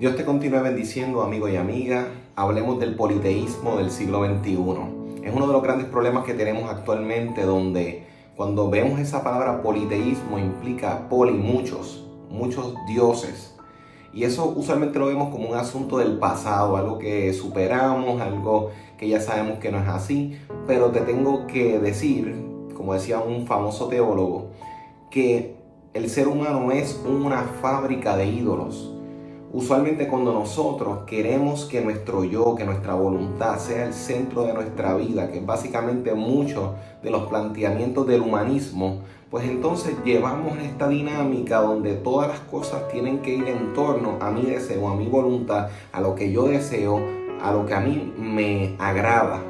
Dios te continúe bendiciendo, amigo y amiga. Hablemos del politeísmo del siglo XXI. Es uno de los grandes problemas que tenemos actualmente donde cuando vemos esa palabra politeísmo implica poli, muchos, muchos dioses. Y eso usualmente lo vemos como un asunto del pasado, algo que superamos, algo que ya sabemos que no es así. Pero te tengo que decir, como decía un famoso teólogo, que el ser humano es una fábrica de ídolos Usualmente cuando nosotros queremos que nuestro yo, que nuestra voluntad sea el centro de nuestra vida, que es básicamente mucho de los planteamientos del humanismo, pues entonces llevamos esta dinámica donde todas las cosas tienen que ir en torno a mi deseo, a mi voluntad, a lo que yo deseo, a lo que a mí me agrada.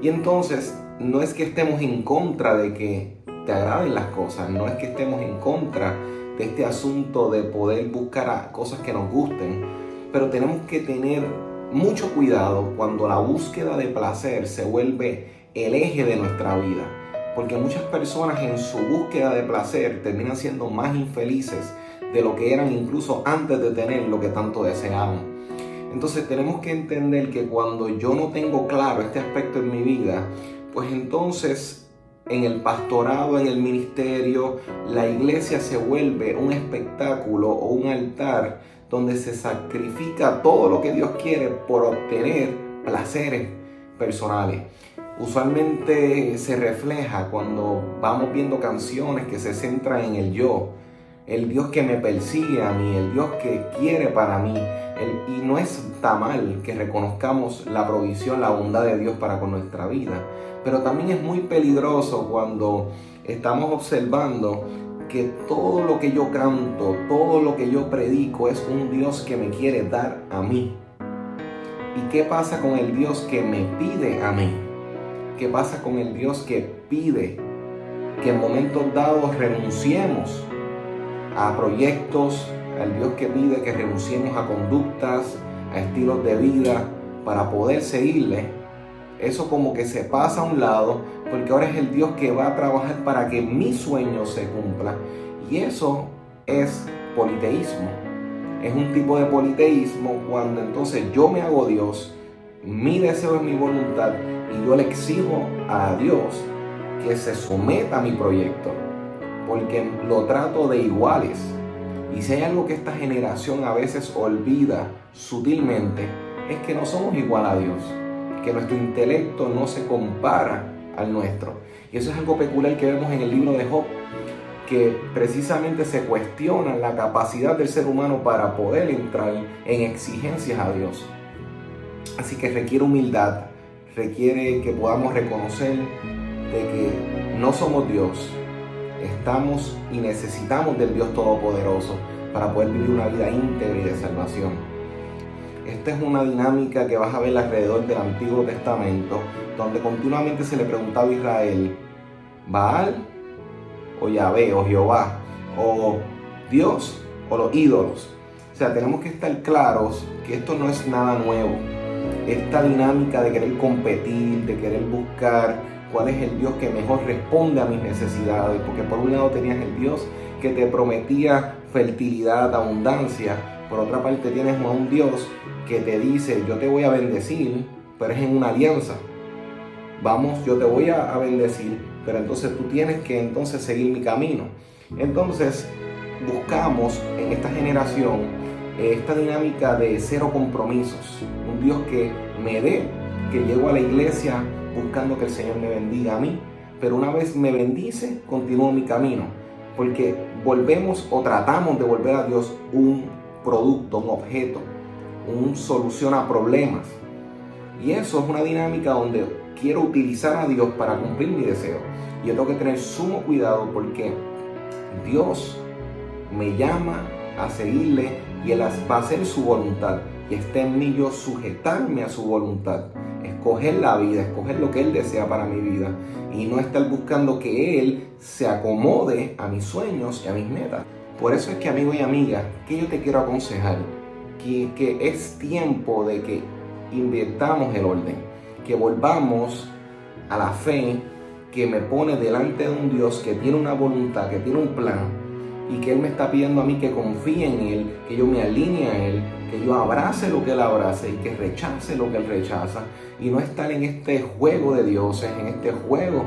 Y entonces no es que estemos en contra de que te agraden las cosas, no es que estemos en contra este asunto de poder buscar cosas que nos gusten, pero tenemos que tener mucho cuidado cuando la búsqueda de placer se vuelve el eje de nuestra vida, porque muchas personas en su búsqueda de placer terminan siendo más infelices de lo que eran incluso antes de tener lo que tanto deseaban. Entonces tenemos que entender que cuando yo no tengo claro este aspecto en mi vida, pues entonces en el pastorado, en el ministerio, la iglesia se vuelve un espectáculo o un altar donde se sacrifica todo lo que Dios quiere por obtener placeres personales. Usualmente se refleja cuando vamos viendo canciones que se centran en el yo, el Dios que me persigue a mí, el Dios que quiere para mí. y no está mal que reconozcamos la provisión, la bondad de Dios para con nuestra vida. Pero también es muy peligroso cuando estamos observando que todo lo que yo canto, todo lo que yo predico es un Dios que me quiere dar a mí. ¿Y qué pasa con el Dios que me pide a mí? ¿Qué pasa con el Dios que pide que en momentos dados renunciemos a proyectos, al Dios que pide que renunciemos a conductas, a estilos de vida para poder seguirle? eso como que se pasa a un lado, porque ahora es el Dios que va a trabajar para que mi sueño se cumpla. Y eso es politeísmo. Es un tipo de politeísmo cuando entonces yo me hago Dios, mi deseo es mi voluntad y yo le exijo a Dios que se someta a mi proyecto, lo trato de iguales. Y si hay algo que esta generación a veces olvida sutilmente, es que no somos igual a Dios que nuestro intelecto no se compara al nuestro. Y eso es algo peculiar que vemos en el libro de Job, que precisamente se cuestiona la capacidad del ser humano para poder entrar en exigencias a Dios. Así que requiere humildad, requiere que podamos reconocer de que no somos Dios, estamos y necesitamos del Dios Todopoderoso para poder vivir una vida íntegra y de salvación. Esta es una dinámica que vas a ver alrededor del Antiguo Testamento, donde continuamente se le preguntaba a Israel, Baal o Yahvé o Jehová o Dios o los ídolos. O sea, tenemos que estar claros que esto no es nada nuevo. Esta dinámica de querer competir, de querer buscar cuál es el Dios que mejor responde a mis necesidades, porque por un lado tenías el Dios que te prometía fertilidad, abundancia, por otra parte tienes a un Dios que te dice, yo te voy a bendecir, pero es en una alianza. Vamos, yo te voy a, bendecir, pero entonces tú tienes que entonces seguir mi camino. Entonces buscamos en esta generación esta dinámica de cero compromisos. Un Dios que me dé, que llego a la iglesia buscando que el Señor me bendiga a mí, pero una vez me bendice, continúo mi camino, porque volvemos o tratamos de volver a Dios un producto, un objeto, un solución a problemas. Y eso es una dinámica donde quiero utilizar a Dios para cumplir mi deseo. Y yo tengo que tener sumo cuidado porque Dios me llama a seguirle y Él va a hacer su voluntad. Y está en mí yo sujetarme a su voluntad. Escoger la vida, escoger lo que Él desea para mi vida. Y no estar buscando que Él se acomode a mis sueños y a mis metas. Por eso es que amigo y amiga, que yo te quiero aconsejar, que, que es tiempo de que invirtamos el orden, que volvamos a la fe que me pone delante de un Dios que tiene una voluntad, que tiene un plan y que Él me está pidiendo a mí que confíe en Él, que yo me alinee a Él, que yo abrace lo que Él abrace y que rechace lo que Él rechaza y no estar en este juego de dioses, en este juego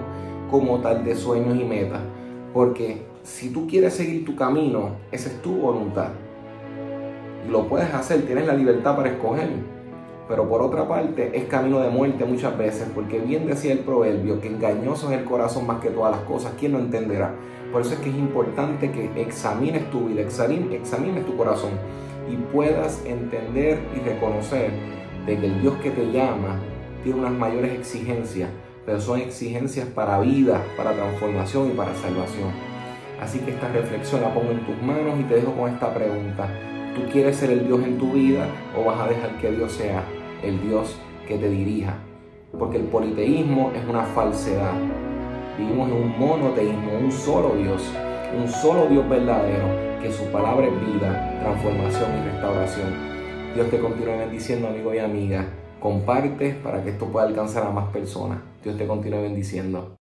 como tal de sueños y metas, porque si tú quieres seguir tu camino, esa es tu voluntad. Y lo puedes hacer, tienes la libertad para escoger. Pero por otra parte es camino de muerte muchas veces, porque bien decía el proverbio que engañoso es el corazón más que todas las cosas, ¿quién lo entenderá? Por eso es que es importante que examines tu vida, examines tu corazón y puedas entender y reconocer de que el Dios que te llama tiene unas mayores exigencias, pero son exigencias para vida, para transformación y para salvación. Así que esta reflexión la pongo en tus manos y te dejo con esta pregunta. ¿Tú quieres ser el Dios en tu vida o vas a dejar que Dios sea el Dios que te dirija? Porque el politeísmo es una falsedad. Vivimos en un monoteísmo, un solo Dios, un solo Dios verdadero, que su palabra es vida, transformación y restauración. Dios te continúe bendiciendo, amigo y amiga. Comparte para que esto pueda alcanzar a más personas. Dios te continúe bendiciendo.